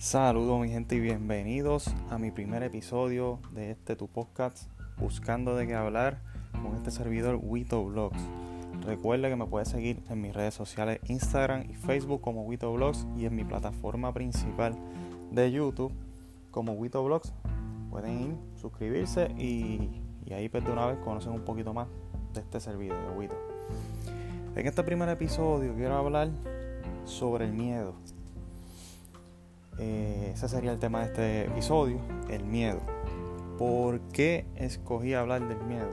Saludos mi gente y bienvenidos a mi primer episodio de este tu podcast Buscando de qué hablar con este servidor Wito Vlogs. Recuerda que me puedes seguir en mis redes sociales Instagram y Facebook como Wito Vlogs y en mi plataforma principal de YouTube como Wito Vlogs. Pueden ir, suscribirse y, y ahí pues de una vez conocen un poquito más de este servidor de Wito. En este primer episodio quiero hablar sobre el miedo. Eh, ese sería el tema de este episodio, el miedo. ¿Por qué escogí hablar del miedo?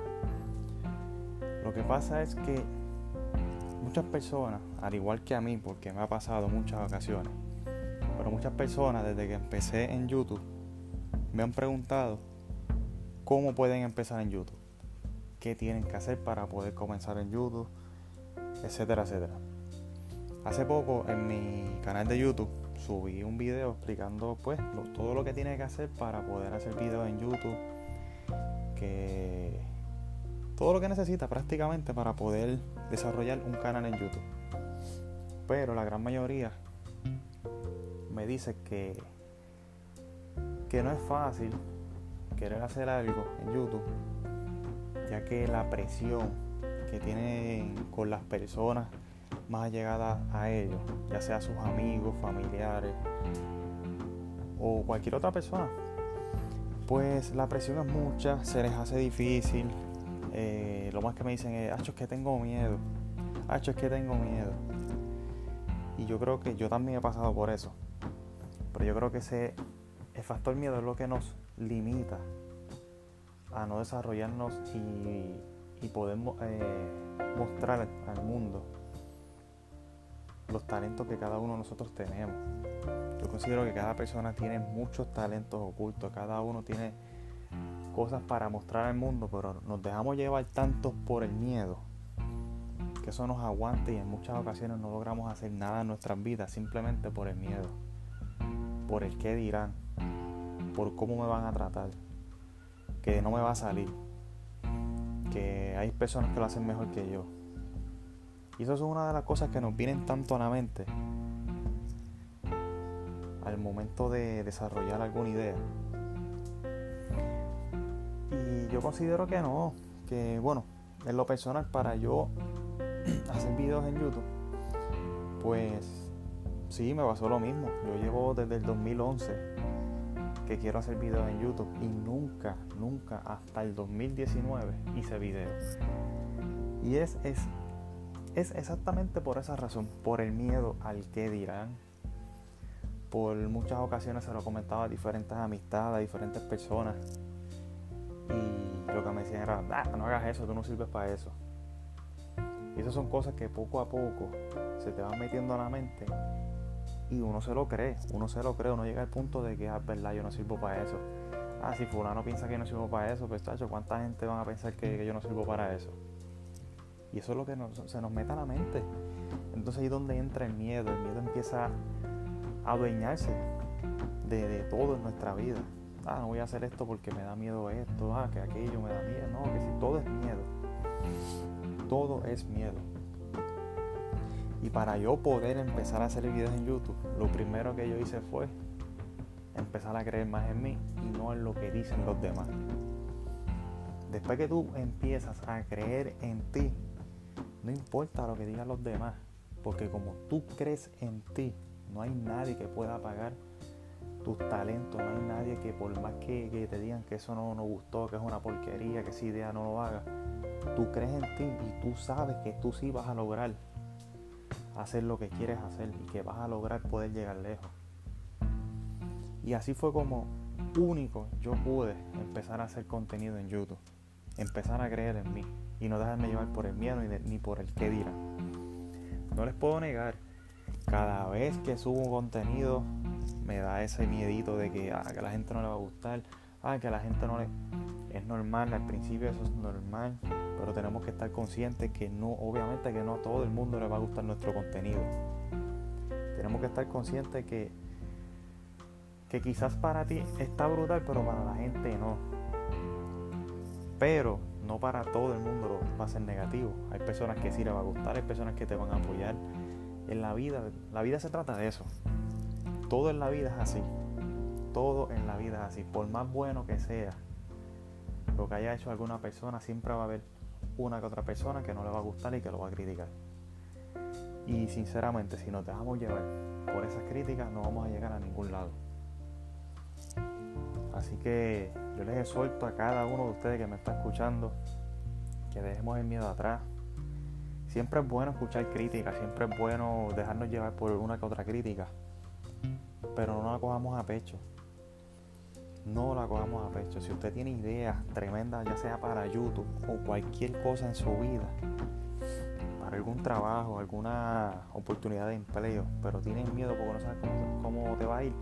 Lo que pasa es que muchas personas, al igual que a mí, porque me ha pasado muchas ocasiones, pero muchas personas desde que empecé en YouTube me han preguntado cómo pueden empezar en YouTube, qué tienen que hacer para poder comenzar en YouTube, etcétera, etcétera. Hace poco en mi canal de YouTube subí un video explicando pues todo lo que tiene que hacer para poder hacer videos en YouTube. Que todo lo que necesita prácticamente para poder desarrollar un canal en YouTube. Pero la gran mayoría me dice que, que no es fácil querer hacer algo en YouTube, ya que la presión que tienen con las personas más allegadas a ellos, ya sea sus amigos, familiares o cualquier otra persona, pues la presión es mucha, se les hace difícil. Eh, lo más que me dicen es, Hacho, es que tengo miedo. Hacho, es que tengo miedo. Y yo creo que yo también he pasado por eso. Pero yo creo que ese el factor miedo es lo que nos limita a no desarrollarnos y, y poder eh, mostrar al mundo los talentos que cada uno de nosotros tenemos. Yo considero que cada persona tiene muchos talentos ocultos, cada uno tiene cosas para mostrar al mundo, pero nos dejamos llevar tanto por el miedo que eso nos aguanta y en muchas ocasiones no logramos hacer nada en nuestras vidas simplemente por el miedo, por el qué dirán, por cómo me van a tratar, que no me va a salir, que hay personas que lo hacen mejor que yo. Y eso es una de las cosas que nos vienen tanto a la mente al momento de desarrollar alguna idea. Y yo considero que no, que bueno, en lo personal para yo hacer videos en YouTube, pues sí, me pasó lo mismo. Yo llevo desde el 2011 que quiero hacer videos en YouTube y nunca, nunca hasta el 2019 hice videos. Y es, es es exactamente por esa razón, por el miedo al que dirán. Por muchas ocasiones se lo comentaba a diferentes amistades, a diferentes personas. Y lo que me decían era, ah, no hagas eso, tú no sirves para eso. Y esas son cosas que poco a poco se te van metiendo a la mente y uno se lo cree, uno se lo cree, uno llega al punto de que, ah, verdad, yo no sirvo para eso. Ah, si fulano piensa que no sirvo para eso, pues tacho, ¿cuánta gente van a pensar que yo no sirvo para eso? Y eso es lo que se nos mete a la mente. Entonces ahí es donde entra el miedo. El miedo empieza a adueñarse de, todo en nuestra vida. Ah, no voy a hacer esto porque me da miedo esto. Ah, que aquello me da miedo. No, que si todo es miedo. Todo es miedo. Y para yo poder empezar a hacer videos en YouTube, lo primero que yo hice fue empezar a creer más en mí y no en lo que dicen los demás. Después que tú empiezas a creer en ti, no importa lo que digan los demás, porque como tú crees en ti, no hay nadie que pueda pagar tus talentos, no hay nadie que por más que, te digan que eso no nos gustó, que es una porquería, que esa idea no lo haga, tú crees en ti y tú sabes que tú sí vas a lograr hacer lo que quieres hacer y que vas a lograr poder llegar lejos. Y así fue como único yo pude empezar a hacer contenido en YouTube, empezar a creer en mí y no dejarme llevar por el miedo ni, por el qué dirán. No les puedo negar, cada vez que subo contenido me da ese miedito de que, ah, que a la gente no le va a gustar, ah, que a la gente no le... Es normal, al principio eso es normal, pero tenemos que estar conscientes que no, obviamente que no a todo el mundo le va a gustar nuestro contenido. Tenemos que estar conscientes que, que quizás para ti está brutal, pero para la gente no. Pero no para todo el mundo va a ser negativo. Hay personas que sí le va a gustar, hay personas que te van a apoyar. En la vida, la vida se trata de eso. todo en la vida es así. Todo en la vida es así. Por más bueno que sea lo que haya hecho alguna persona, siempre va a haber una que otra persona que no le va a gustar y que lo va a criticar. Y sinceramente, si nos dejamos llevar por esas críticas, no vamos a llegar a ningún lado. Así que yo les exhorto a cada uno de ustedes que me está escuchando que dejemos el miedo atrás. Siempre es bueno escuchar críticas, siempre es bueno dejarnos llevar por una que otra crítica, pero no la cojamos a pecho. No la cojamos a pecho. Si usted tiene ideas tremendas, ya sea para YouTube o cualquier cosa en su vida, para algún trabajo, alguna oportunidad de empleo, pero tienes miedo porque no sabes cómo, cómo te va a ir,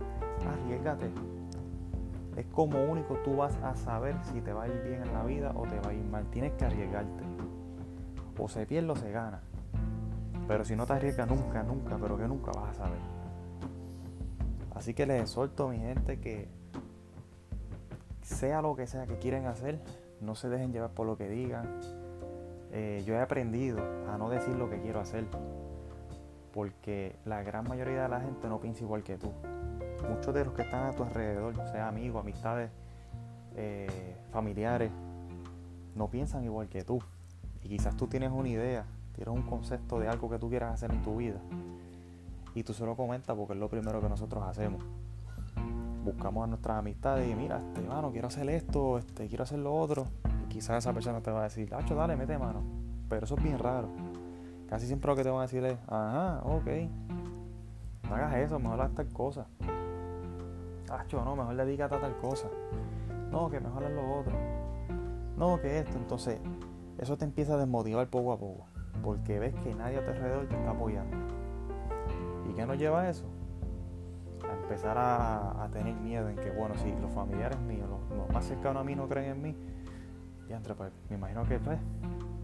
arriesgate es como único tú vas a saber si te va a ir bien en la vida o te va a ir mal. Tienes que arriesgarte. O se pierde o se gana. Pero si no te arriesgas nunca, nunca, pero que nunca vas a saber. Así que les exhorto, mi gente, que sea lo que sea que quieren hacer, no se dejen llevar por lo que digan. Eh, yo he aprendido a no decir lo que quiero hacer. Porque la gran mayoría de la gente no piensa igual que tú muchos de los que están a tu alrededor, sea amigos, amistades, eh, familiares, no piensan igual que tú. Y quizás tú tienes una idea, tienes un concepto de algo que tú quieras hacer en tu vida. Y tú se lo comentas porque es lo primero que nosotros hacemos. Buscamos a nuestras amistades y mira, este, mano, quiero hacer esto, este, quiero hacer lo otro. Y quizás esa persona te va a decir, Hacho, dale, mete mano. Pero eso es bien raro. Casi siempre lo que te van a decir es, ajá, ok. No hagas eso, mejor haz tal cosa no, mejor dedícate a tal cosa. No, que mejor haz lo otro. No, que esto. Entonces, eso te empieza a desmotivar poco a poco. Porque ves que nadie a tu alrededor te está apoyando. ¿Y qué nos lleva a eso? A empezar a, tener miedo en que, bueno, si los familiares míos, los, más cercanos a mí no creen en mí, y entre, pues, me imagino que pues,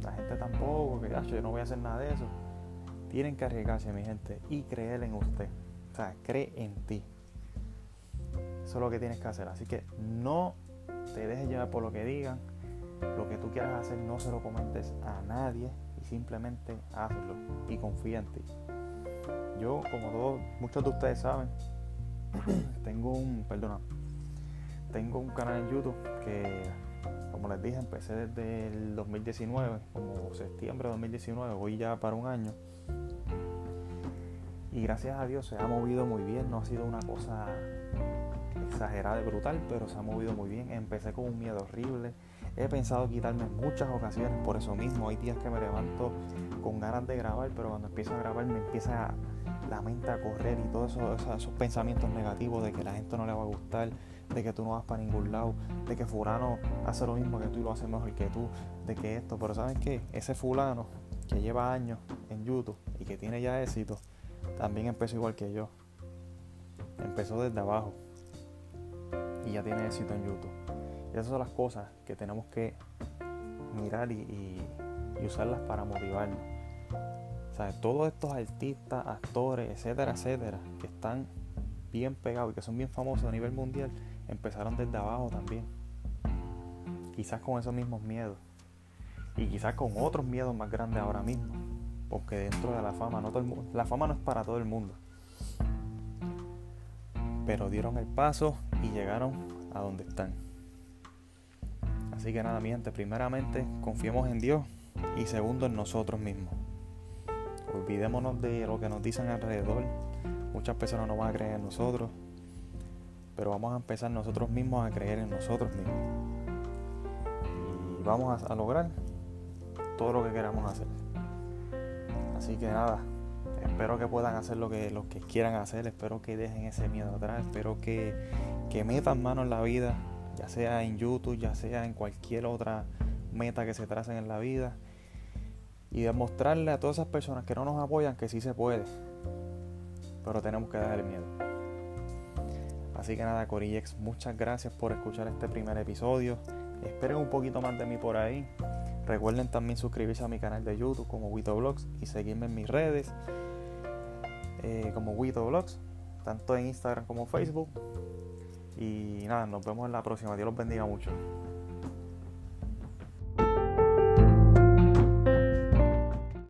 la gente tampoco, que yo no voy a hacer nada de eso. Tienen que arriesgarse, mi gente, y creer en usted. O sea, cree en ti. Eso es lo que tienes que hacer. Así que no te dejes llevar por lo que digan. Lo que tú quieras hacer no se lo comentes a nadie y simplemente hazlo y confía en ti. Yo, como todos, muchos de ustedes saben, tengo un, perdona, tengo un canal en YouTube que, como les dije, empecé desde el 2019, como septiembre de 2019, voy ya para un año. Y gracias a Dios se ha movido muy bien, no ha sido una cosa exagerada y brutal, pero se ha movido muy bien. Empecé con un miedo horrible. He pensado quitarme en muchas ocasiones por eso mismo. Hay días que me levanto con ganas de grabar, pero cuando empiezo a grabar me empieza la mente a correr y todos eso, esos pensamientos negativos de que la gente no le va a gustar, de que tú no vas para ningún lado, de que fulano hace lo mismo que tú y lo hace mejor que tú, de que esto. Pero ¿saben qué? Ese fulano que lleva años en YouTube y que tiene ya éxito, también empezó igual que yo. Empezó desde abajo y ya tiene éxito en YouTube. Y esas son las cosas que tenemos que mirar y, usarlas para motivarnos. Todos estos artistas, actores, etcétera, etcétera, que están bien pegados y que son bien famosos a nivel mundial, empezaron desde abajo también. Quizás con esos mismos miedos. Y quizás con otros miedos más grandes ahora mismo. Porque dentro de la fama, no todo la fama no es para todo el mundo pero dieron el paso y llegaron a donde están. Así que nada, mi gente, primeramente confiemos en Dios y segundo en nosotros mismos. Olvidémonos de lo que nos dicen alrededor. Muchas personas no van a creer en nosotros, pero vamos a empezar nosotros mismos a creer en nosotros mismos. Y vamos a, lograr todo lo que queramos hacer. Así que nada, espero que puedan hacer lo que, lo que quieran hacer, espero que dejen ese miedo atrás, espero que, que metan mano en la vida, ya sea en YouTube, ya sea en cualquier otra meta que se tracen en la vida y demostrarle a todas esas personas que no nos apoyan que sí se puede, pero tenemos que dejar el miedo. Así que nada, Corillex, muchas gracias por escuchar este primer episodio. Esperen un poquito más de mí por ahí. Recuerden también suscribirse a mi canal de YouTube como Wito Vlogs y seguirme en mis redes. Eh, como Wito Vlogs, tanto en Instagram como Facebook. Y nada, nos vemos en la próxima. Dios los bendiga mucho.